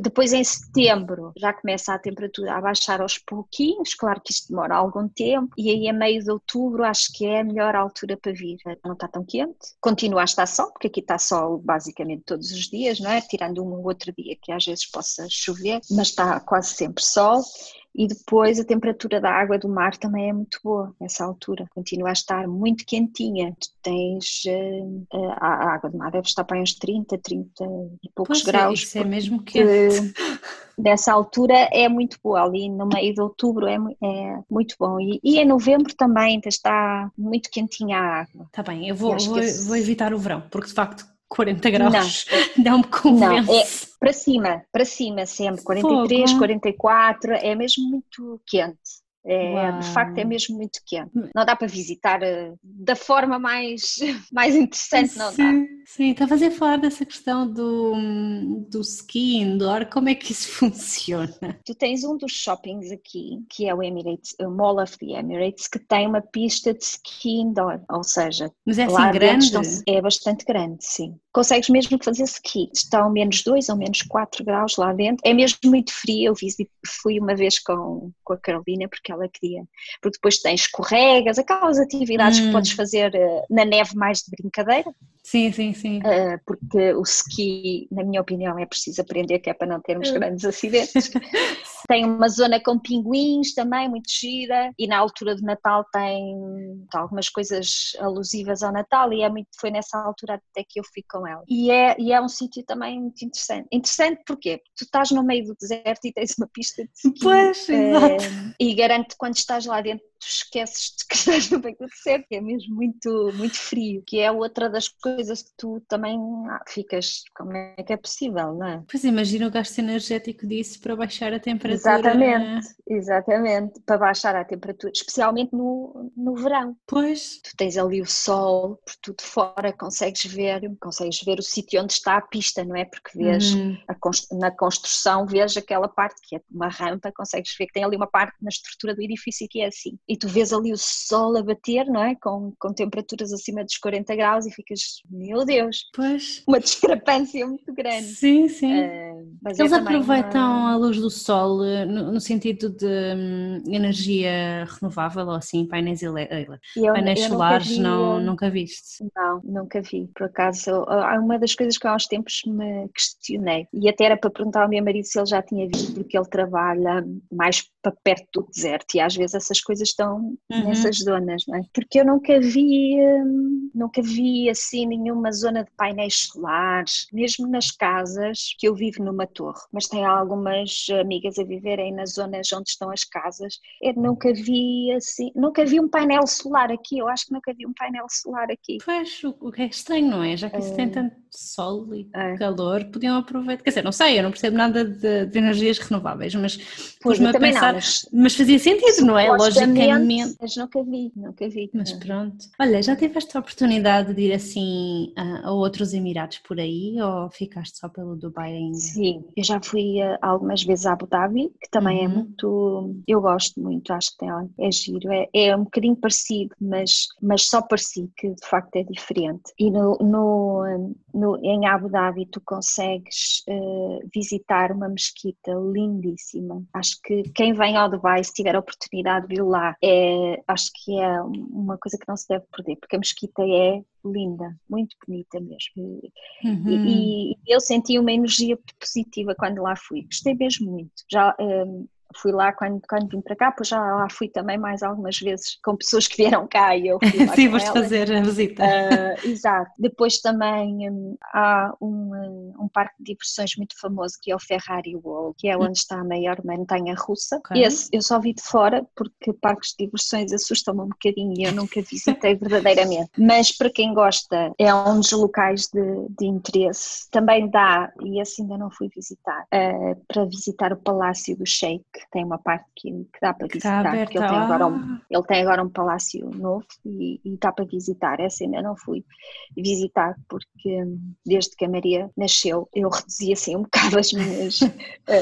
Depois em setembro já começa a temperatura a baixar aos pouquinhos, claro que isto demora algum tempo, e aí a meio de outubro acho que é a melhor altura para vir. Não está tão quente, continua a estar sol, porque aqui está sol basicamente todos os dias, não é? Tirando um ou outro dia que às vezes possa chover, mas está quase sempre sol e depois a temperatura da água do mar também é muito boa nessa altura, continua a estar muito quentinha. Tu tens uh, a água do mar deve estar para uns 30, 30 e poucos é, graus. É, isso é mesmo quente. Nessa altura é muito boa, ali no meio de outubro é, é muito bom. E, e, em novembro também está muito quentinha a água. Está bem, eu vou, vou, vou evitar o verão, porque de facto 40 graus não, me convence. Não, é para cima, para cima sempre, 43, Fogo. 44, é mesmo muito quente. É, de facto é mesmo muito quente. Não dá para visitar eh, da forma mais, mais interessante, não sim, dá. Sim, estavas a falar dessa questão do, do ski indoor, como é que isso funciona? Tu tens um dos shoppings aqui, que é o Emirates, o Mall of the Emirates, que tem uma pista de ski indoor, ou seja, Mas é assim grande? É bastante grande, sim. Consegues mesmo fazer ski, estão menos 2 ou menos 4 graus lá dentro, é mesmo muito frio, eu fui uma vez com, com a Carolina, porque ela queria, porque depois tens escorregas, aquelas atividades hum. que podes fazer eh, na neve mais de brincadeira. Sim, sim, sim. Uh, porque o ski, na minha opinião, é preciso aprender que é para não termos grandes acidentes. tem uma zona com pinguins também, muito gira, e na altura de Natal tem algumas coisas alusivas ao Natal, e é muito, foi nessa altura até que eu fui com ela. E é, e é um sítio também muito interessante. Interessante porque tu estás no meio do deserto e tens uma pista de ski. Pois, uh, E garanto quando estás lá dentro tu esqueces de que estás no do deserto, que é mesmo muito, muito frio, que é outra das coisas que tu também ah, ficas, como é que é possível, não é? Pois imagina o gasto energético disso para baixar a temperatura. Exatamente, exatamente, para baixar a temperatura, especialmente no, no verão. Pois. Tu tens ali o sol por tudo fora, consegues ver, consegues ver o sítio onde está a pista, não é? Porque vês uhum. a, na construção, vês aquela parte que é uma rampa, consegues ver que tem ali uma parte na estrutura do edifício que é assim e tu vês ali o sol a bater, não é? Com, com temperaturas acima dos 40 graus e ficas, meu Deus, pois. uma discrepância muito grande. Sim, sim. Uh, Eles é aproveitam uma... a luz do sol eh, no, no sentido de hum, energia renovável ou assim, painéis, ele... painéis eu solares, nunca vi, não, nunca viste? Não, nunca vi. Por acaso, há uma das coisas que há uns tempos me questionei e até era para perguntar ao meu marido se ele já tinha visto, porque ele trabalha mais para perto do deserto e às vezes essas coisas estão uhum. nessas zonas, não é? Porque eu nunca vi, hum, nunca vi assim nenhuma zona de painéis solares, mesmo nas casas que eu vivo numa torre, mas tenho algumas amigas a viverem nas zonas onde estão as casas, eu nunca vi assim, nunca vi um painel solar aqui, eu acho que nunca vi um painel solar aqui. Pois, o que é estranho, não é? Já que isso tem tanto sol e é. calor, podiam aproveitar, quer dizer, não sei, eu não percebo nada de, de energias renováveis, mas pus-me a pensar, não, mas, mas, fazia sentido, não é? Logicamente. Mas nunca vi, nunca vi. Mas pronto. Olha, já tiveste a oportunidade de ir assim a, a outros Emirados por aí ou ficaste só pelo Dubai ainda? Sim, eu já fui algumas vezes a Abu Dhabi, que também é uhum. é muito, eu gosto muito, acho que tem, é giro, é, é um bocadinho parecido, mas, mas só parecido, que de facto é diferente. E no, no, no em Abu Dhabi tu consegues uh, visitar uma mesquita lindíssima. Acho que quem vem ao Dubai, se tiver a oportunidade de ir lá, é, acho que é uma coisa que não se deve perder, porque a mesquita é linda, muito bonita mesmo. Uhum. E, e, eu senti uma energia positiva quando lá fui, gostei mesmo muito. Já, um, fui lá quando, quando vim para cá, pois já lá fui também mais algumas vezes com pessoas que vieram cá e eu fui lá Sim, fazer a visita. Uh, exato. Depois também um, há um, um parque de diversões muito famoso que é o Ferrari World, que é hum. onde está a maior montanha russa. Okay. Esse eu só vi de fora porque parques de diversões assustam-me um bocadinho e eu nunca visitei verdadeiramente. Mas para quem gosta, é um dos locais de, de interesse. Também dá, e esse ainda não fui visitar, uh, para visitar o Palácio do Sheikh tem uma parte que, que dá para visitar, porque ele tem, agora um, ele tem agora um palácio novo e, e dá para visitar. Essa ainda não fui visitar, porque desde que a Maria nasceu eu reduzi assim um bocado as minhas uh,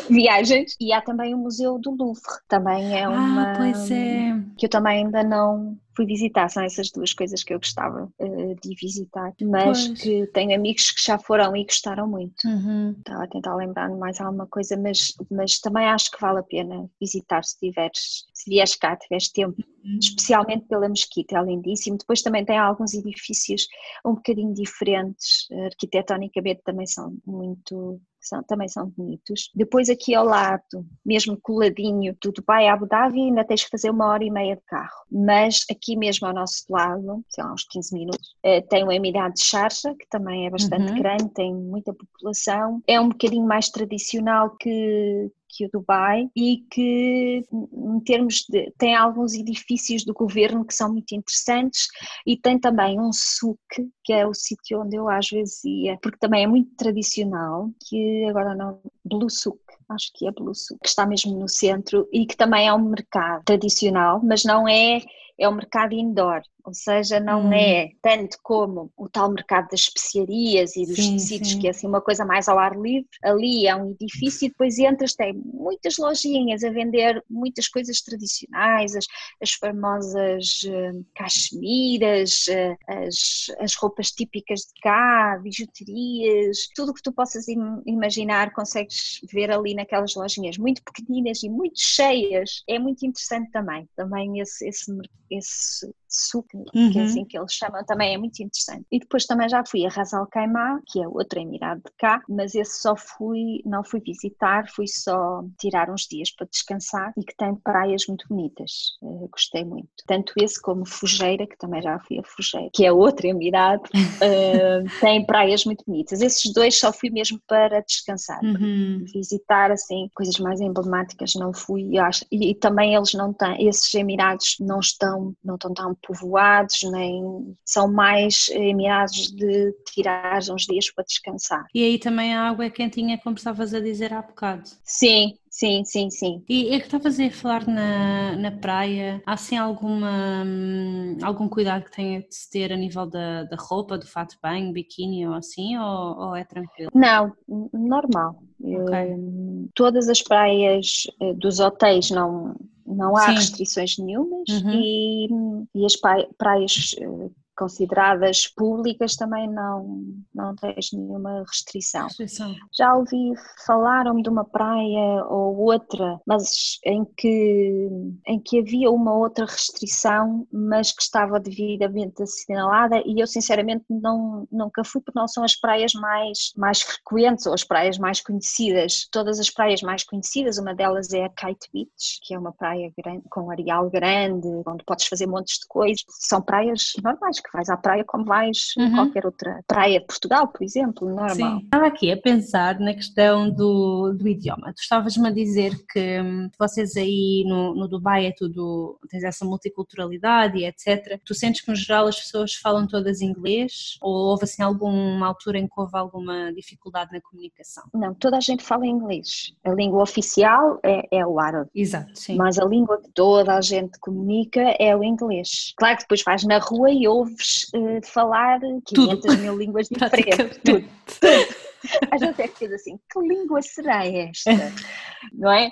viagens. E há também o Museu do Louvre, também é ah, uma. Ah, pois é. Que eu também ainda não, fui visitar, são essas duas coisas que eu gostava uh, de visitar, mas pois. que tenho amigos que já foram e gostaram muito. Uhum. Estava a tentar lembrar de mais alguma coisa, mas, mas também acho que vale a pena visitar se tiveres, se vieres cá, tiveres tempo, uhum. especialmente pela mesquita, é lindíssimo. Depois também tem alguns edifícios um bocadinho diferentes, arquitetonicamente também são muito são, também são bonitos. Depois aqui ao lado, mesmo coladinho do Dubai a Abu Dhabi, ainda tens que fazer uma hora e meia de carro. Mas aqui mesmo ao nosso lado, sei lá, uns 15 minutos, eh, tem o Emirado de Sharjah, que também é bastante uhum. grande, tem muita população. É um bocadinho mais tradicional que, que o Dubai e que em termos de tem alguns edifícios do governo que são muito interessantes e tem também um souk que é o sítio onde eu às vezes ia porque também é muito tradicional que agora não Blue Souk acho que é Blue Souk que está mesmo no centro e que também é um mercado tradicional mas não é é o mercado indoor, ou seja, não hum. é tanto como o tal mercado das especiarias e dos sim, tecidos, sim. que é assim uma coisa mais ao ar livre. Ali é um edifício e depois entras, tem muitas lojinhas a vender muitas coisas tradicionais, as, as famosas uh, cachemiras, uh, as, as roupas típicas de cá, bijuterias, tudo o que tu possas im imaginar consegues ver ali naquelas lojinhas muito pequeninas e muito cheias. É muito interessante também, também esse, esse mercado esse suco, uhum. que é uhum. assim que eles chamam, também é muito interessante. E depois também já fui a Ras Al Khaimah, que é outro emirado de cá, mas esse só fui, não fui visitar, fui só tirar uns dias para descansar e que tem praias muito bonitas, uh, gostei muito. Tanto esse como Fujeira, que também já fui a Fujeira, que é outro emirado, uh, tem praias muito bonitas. Esses dois só fui mesmo para descansar, uhum. visitar assim coisas mais emblemáticas não fui, acho, e, e também eles não têm, esses emirados não estão, não estão tão povoados, nem são mais emirados de tirar uns dias para descansar. E aí também a água é quentinha, como estavas a dizer há bocado. Sim, Sim, sim, sim. E é que estavas a falar na, na praia, há assim alguma, hum, algum cuidado que tenha de se ter a nível da, da roupa, do fato de banho, biquíni ou assim, ou, ou é tranquilo? Não, normal. Okay. Eu, todas as praias eh, dos hotéis não não há Sim. restrições nenhumas uhum. e, e as praias eh, consideradas públicas também não, não tens nenhuma restrição. restrição. Já ouvi falaram de uma praia ou outra, mas em que, em que havia uma outra restrição, mas que estava devidamente assinalada e eu sinceramente não, nunca fui porque não são as praias mais, mais frequentes ou as praias mais conhecidas. Todas as praias mais conhecidas, uma delas é a Kite Beach, que é uma praia grande, com areal grande, onde podes fazer montes de coisas. São praias normais que vais à praia como vais uhum. em qualquer outra praia de Portugal, por exemplo, normal. Sim. Estava aqui a pensar na questão do, do idioma. Tu estavas-me a dizer que hum, vocês aí no, no Dubai é tudo, tens essa multiculturalidade e etc. Tu sentes que no geral as pessoas falam todas inglês ou houve assim alguma altura em que houve alguma dificuldade na comunicação? Não, toda a gente fala inglês. A língua oficial é, é o árabe. Exato, sim. Mas a língua que toda a gente comunica é o inglês. Claro que depois vais na rua e ouves uh, falar 500 tudo. mil línguas diferentes. tudo. tudo. Às vezes é que assim, que língua será esta? Não é?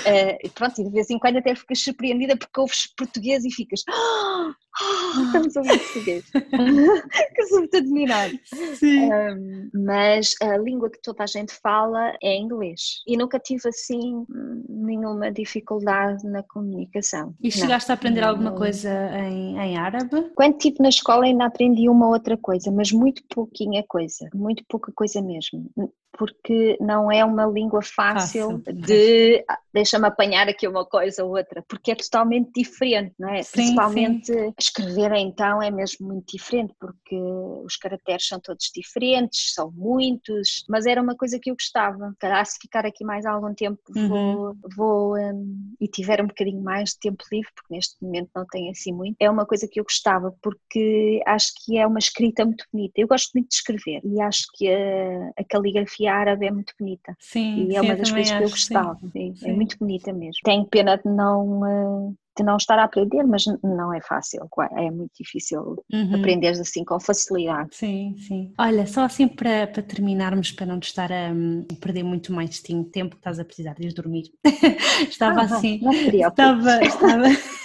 Uh, pronto, e de vez em quando até ficas surpreendida porque ouves português e ficas oh, oh, estamos a ouvir português. Que muito admirado um, mas a língua que toda a gente fala é inglês. E nunca tive assim nenhuma dificuldade na comunicação. E chegaste não, a aprender alguma coisa em, em árabe? Quando estive na escola ainda aprendi uma outra coisa mas muito pouquinha coisa, muito pouca coisa mesmo porque não é uma língua fácil, fácil. de deixa-me apanhar aqui uma coisa ou outra, porque é totalmente diferente, não é? Sim, Principalmente sim. escrever então é mesmo muito diferente, porque os caracteres são todos diferentes, são muitos, mas era uma coisa que eu gostava. Calhar se ficar aqui mais algum tempo uhum. vou, vou um, e tiver um bocadinho mais de tempo livre, porque neste momento não tenho assim muito, é uma coisa que eu gostava, porque acho que é uma escrita muito bonita. Eu gosto muito de escrever e acho que a, a caligrafia árabe é muito bonita. Sim, e é uma das coisas que eu gostava. Sim, sim. É muito bonita mesmo. Tenho pena de não eh, de não estar a aprender, mas não é fácil, é muito difícil uhum. aprender assim com facilidade. Sim, sim. Olha, só assim para, para terminarmos, para não te estar a, a perder muito mais tempo que estás a precisar de ir dormir. estava ah, assim. Não, não estava, estava.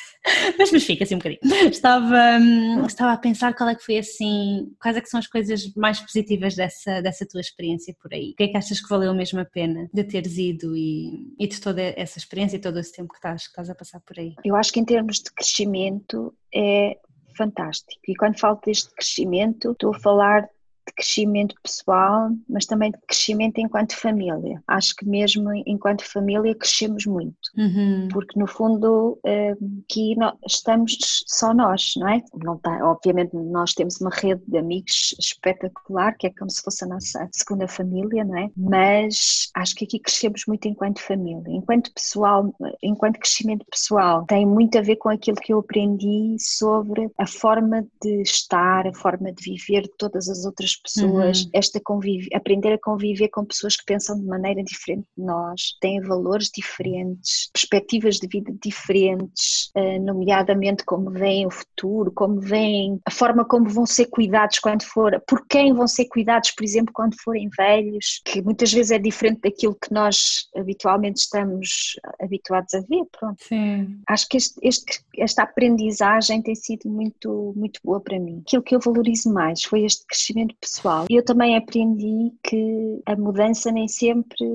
Mas, mas fica assim um bocadinho. Estava, hum, estava a pensar qual é que foi assim, quais é que são as coisas mais positivas dessa, dessa tua experiência por aí? O que é que achas que valeu mesmo a pena de teres ido e, e de toda essa experiência e todo esse tempo que estás, que estás a passar por aí? Eu acho que em termos de crescimento é fantástico. E quando falo deste crescimento, estou a falar de crescimento pessoal, mas também de crescimento enquanto família. Acho que mesmo enquanto família crescemos muito, uhum. porque no fundo eh, aqui estamos só nós, não é? Não tá, obviamente nós temos uma rede de amigos espetacular, que é como se fosse a nossa segunda família, não é? Mas acho que aqui crescemos muito enquanto família. Enquanto pessoal, enquanto crescimento pessoal, tem muito a ver com aquilo que eu aprendi sobre a forma de estar, a forma de viver de todas as outras pessoas, uhum. esta convive, aprender a conviver com pessoas que pensam de maneira diferente de nós, têm valores diferentes, perspectivas de vida diferentes, uh, nomeadamente como veem o futuro, como veem a forma como vão ser cuidados quando for, por quem vão ser cuidados, por exemplo, quando forem velhos, que muitas vezes é diferente daquilo que nós habitualmente estamos habituados a ver. Pronto. Sim. Acho que este, este, esta aprendizagem tem sido muito, muito boa para mim. Aquilo que eu valorizo mais foi este crescimento pessoal. E eu também aprendi que a mudança nem sempre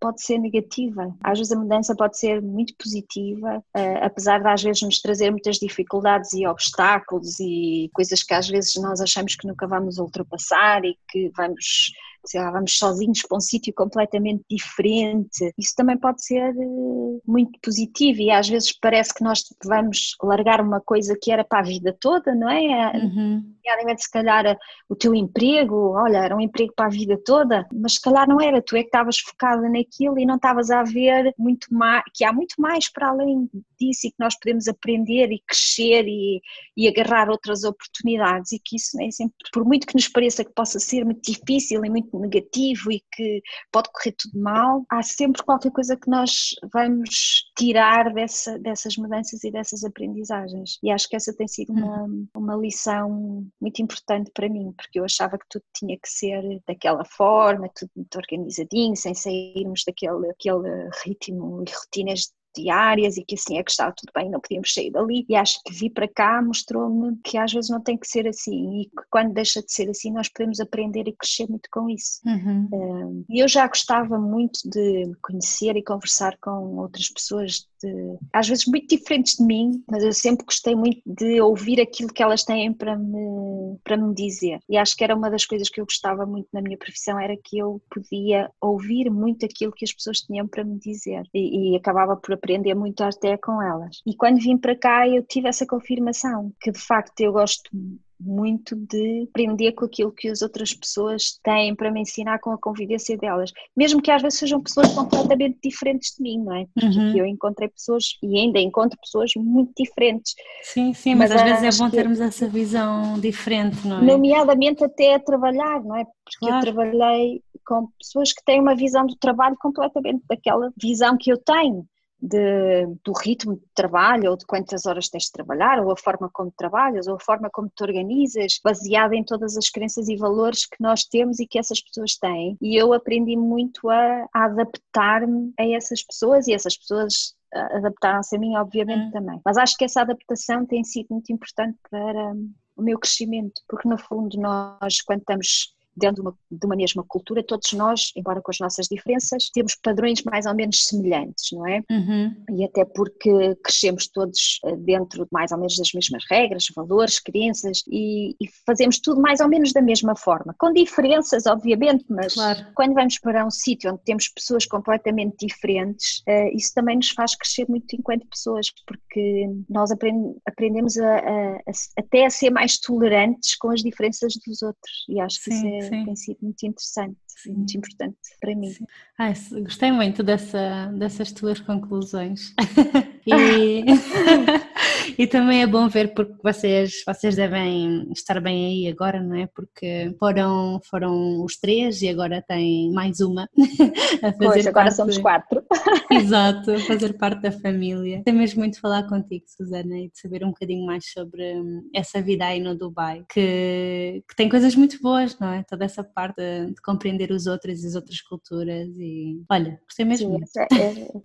pode ser negativa. Às vezes a mudança pode ser muito positiva, uh, apesar de às vezes nos trazer muitas dificuldades e obstáculos e coisas que às vezes nós achamos que nunca vamos ultrapassar e que vamos sei lá, vamos sozinhos para um sítio completamente diferente. Isso também pode ser eh, muito positivo e às vezes parece que nós vamos largar uma coisa que era para a vida toda, não é? Uhum. se calhar o teu emprego, olha, era um emprego para a vida toda, mas se calhar não era, tu é que estavas focada naquilo e não estavas a ver muito mais, que há muito mais para além disso e que nós podemos aprender e crescer e, e agarrar outras oportunidades e que isso nem sempre, por muito que nos pareça que possa ser muito difícil e muito negativo e que pode correr tudo mal, há sempre qualquer coisa que nós vamos tirar dessa, dessas mudanças e dessas aprendizagens. E acho que essa tem sido uma, uhum. uma lição muito importante para mim, porque eu achava que tudo tinha que ser daquela forma, tudo muito organizadinho, sem sairmos daquele, daquele ritmo e rotinas diárias e que assim é que estava tudo bem, não podíamos sair dali. E acho que vir para cá mostrou-me que às vezes não tem que ser assim e que quando deixa de ser assim nós podemos aprender e crescer muito com isso. Uhum. E eu já gostava muito de conhecer e conversar com outras pessoas de, às vezes muito diferentes de mim, mas eu sempre gostei muito de ouvir aquilo que elas têm para me, para me dizer. E acho que era uma das coisas que eu gostava muito na minha profissão, era que eu podia ouvir muito aquilo que as pessoas tinham para me dizer e, e acabava por aprender muito até com elas. E quando vim para cá eu tive essa confirmação que de facto eu gosto muito de aprender com aquilo que as outras pessoas têm para me ensinar com a convivência delas, mesmo que às vezes sejam pessoas completamente diferentes de mim, não é? Porque uhum. eu encontrei pessoas e ainda encontro pessoas muito diferentes. Sim, sim, mas, mas às vezes é bom termos essa visão diferente, não é? Nomeadamente até a trabalhar, não é? Porque claro. eu trabalhei com pessoas que têm uma visão do trabalho completamente daquela visão que eu tenho de, do ritmo de trabalho, ou de quantas horas tens de trabalhar, ou a forma como trabalhas, ou a forma como te organizas, baseada em todas as crenças e valores que nós temos e que essas pessoas têm. E eu aprendi muito a, a adaptar-me a essas pessoas e essas pessoas adaptaram-se a mim, obviamente, hum. também. Mas acho que essa adaptação tem sido muito importante para o meu crescimento, porque no fundo nós, quando estamos dentro de uma, de uma, mesma cultura, todos nós, embora com as nossas diferenças, temos padrões mais ou menos semelhantes, não é? Uhum. E até porque crescemos todos eh, dentro mais ou menos das mesmas regras, valores, crenças e, e fazemos tudo mais ou menos da mesma forma, com diferenças, obviamente, mas claro. quando vamos para um sítio onde temos pessoas completamente diferentes, uh, isso também nos faz crescer muito enquanto pessoas, porque nós aprend aprendemos a, a, a, até a ser mais tolerantes com as diferenças dos outros e acho que Sim. isso é Sim. tem sido muito interessante, Sim. muito importante para mim. Ai, gostei muito dessa, dessas tuas conclusões. e, e também é bom ver porque vocês, vocês devem estar bem aí agora, não é? Porque foram, foram os três e agora tem mais uma a fazer pois, agora parte, somos quatro. Exato, a fazer parte da família. Tem mesmo muito falar contigo, Susana, e de saber um bocadinho mais sobre hum, essa vida aí no Dubai, que, que tem coisas muito boas, não é? Toda essa parte de, de compreender os outros e as outras culturas e olha, gostei mesmo. Sim, muito.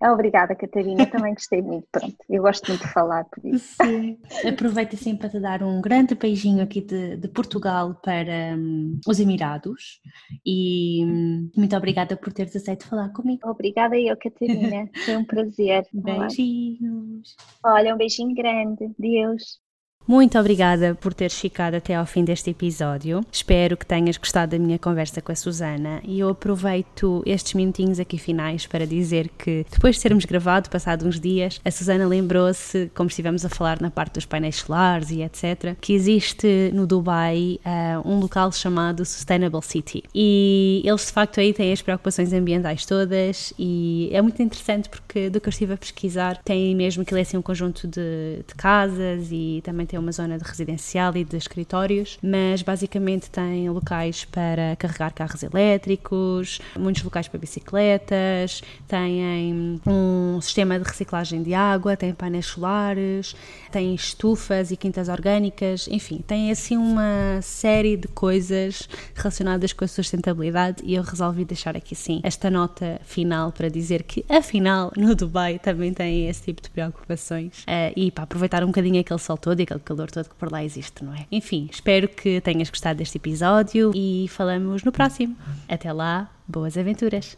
É, é, obrigada, Catarina, também gostei muito. Pronto, eu gosto muito de falar por isso. Sim. Aproveito assim para te dar um grande beijinho aqui de, de Portugal para um, os Emirados e um, muito obrigada por teres aceito falar comigo. Obrigada eu, Catarina. Foi um prazer. Beijinhos. Olha, um beijinho grande. Deus. Muito obrigada por teres ficado até ao fim deste episódio. Espero que tenhas gostado da minha conversa com a Susana e eu aproveito estes minutinhos aqui finais para dizer que depois de termos gravado, passado uns dias, a Susana lembrou-se, como estivemos a falar na parte dos painéis solares e etc., que existe no Dubai uh, um local chamado Sustainable City e eles de facto aí têm as preocupações ambientais todas e é muito interessante porque do que eu estive a pesquisar tem mesmo que ele é assim um conjunto de, de casas e também tem uma zona de residencial e de escritórios, mas basicamente tem locais para carregar carros elétricos, muitos locais para bicicletas, têm um sistema de reciclagem de água, tem painéis solares, tem estufas e quintas orgânicas, enfim, tem assim uma série de coisas relacionadas com a sustentabilidade e eu resolvi deixar aqui sim esta nota final para dizer que afinal no Dubai também tem esse tipo de preocupações. Uh, e para aproveitar um bocadinho aquele sol todo e aquele calor todo que por lá existe, não é? Enfim, espero que tenhas gostado deste episódio e falamos no próximo. Até lá, boas aventuras!